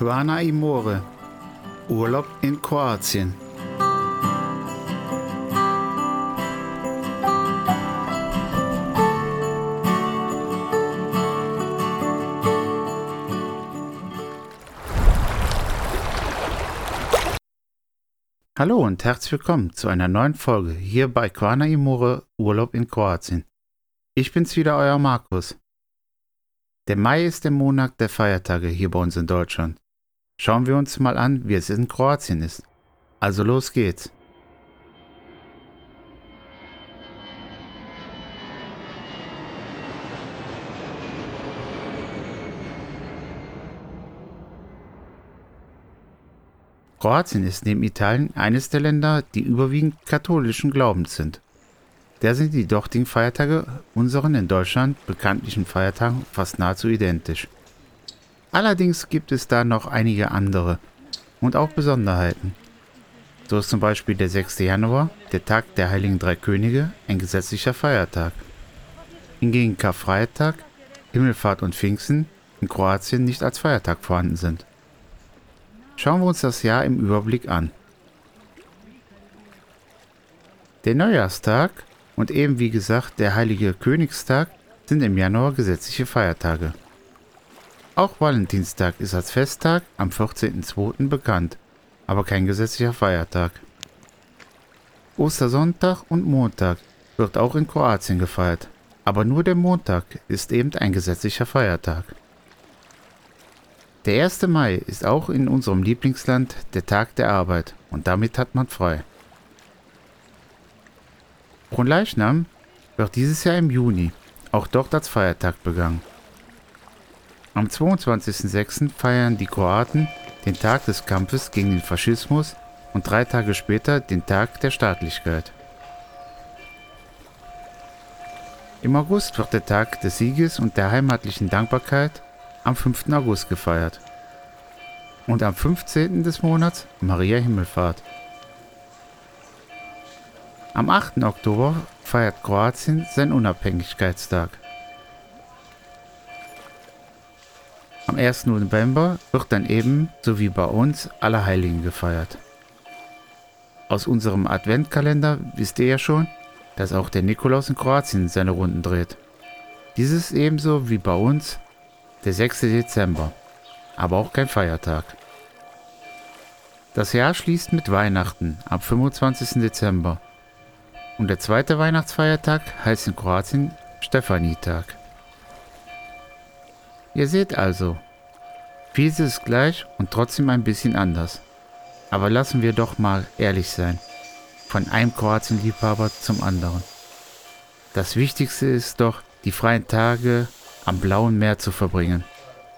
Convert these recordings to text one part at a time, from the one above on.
Quana Imore. Urlaub in Kroatien. Hallo und herzlich willkommen zu einer neuen Folge hier bei Quana Imore Urlaub in Kroatien. Ich bin's wieder, euer Markus. Der Mai ist der Monat der Feiertage hier bei uns in Deutschland. Schauen wir uns mal an, wie es in Kroatien ist. Also los geht's. Kroatien ist neben Italien eines der Länder, die überwiegend katholischen Glaubens sind. Da sind die dortigen Feiertage unseren in Deutschland bekanntlichen Feiertagen fast nahezu identisch. Allerdings gibt es da noch einige andere und auch Besonderheiten. So ist zum Beispiel der 6. Januar, der Tag der Heiligen Drei Könige, ein gesetzlicher Feiertag. Hingegen Karfreitag, Himmelfahrt und Pfingsten in Kroatien nicht als Feiertag vorhanden sind. Schauen wir uns das Jahr im Überblick an. Der Neujahrstag und eben wie gesagt der Heilige Königstag sind im Januar gesetzliche Feiertage. Auch Valentinstag ist als Festtag am 14.02. bekannt, aber kein gesetzlicher Feiertag. Ostersonntag und Montag wird auch in Kroatien gefeiert, aber nur der Montag ist eben ein gesetzlicher Feiertag. Der 1. Mai ist auch in unserem Lieblingsland der Tag der Arbeit und damit hat man frei. Fronleichnam wird dieses Jahr im Juni, auch dort als Feiertag begangen. Am 22.06. feiern die Kroaten den Tag des Kampfes gegen den Faschismus und drei Tage später den Tag der Staatlichkeit. Im August wird der Tag des Sieges und der heimatlichen Dankbarkeit am 5. August gefeiert. Und am 15. des Monats Maria Himmelfahrt. Am 8. Oktober feiert Kroatien seinen Unabhängigkeitstag. Am 1. November wird dann eben, so wie bei uns, Allerheiligen gefeiert. Aus unserem Adventkalender wisst ihr ja schon, dass auch der Nikolaus in Kroatien seine Runden dreht. Dieses ebenso wie bei uns der 6. Dezember, aber auch kein Feiertag. Das Jahr schließt mit Weihnachten am 25. Dezember und der zweite Weihnachtsfeiertag heißt in Kroatien Stefanietag. Ihr seht also, vieles ist gleich und trotzdem ein bisschen anders. Aber lassen wir doch mal ehrlich sein. Von einem Kroatien-Liebhaber zum anderen. Das Wichtigste ist doch, die freien Tage am blauen Meer zu verbringen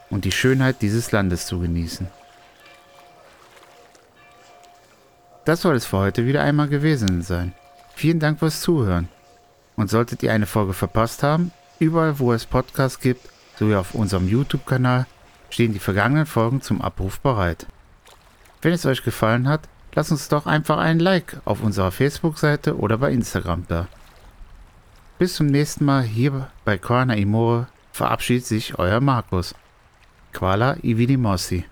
und die Schönheit dieses Landes zu genießen. Das soll es für heute wieder einmal gewesen sein. Vielen Dank fürs Zuhören. Und solltet ihr eine Folge verpasst haben, überall wo es Podcasts gibt, sowie auf unserem YouTube-Kanal, stehen die vergangenen Folgen zum Abruf bereit. Wenn es euch gefallen hat, lasst uns doch einfach einen Like auf unserer Facebook-Seite oder bei Instagram da. Bis zum nächsten Mal hier bei Corner Imore verabschiedet sich euer Markus. Quala Ividimosi.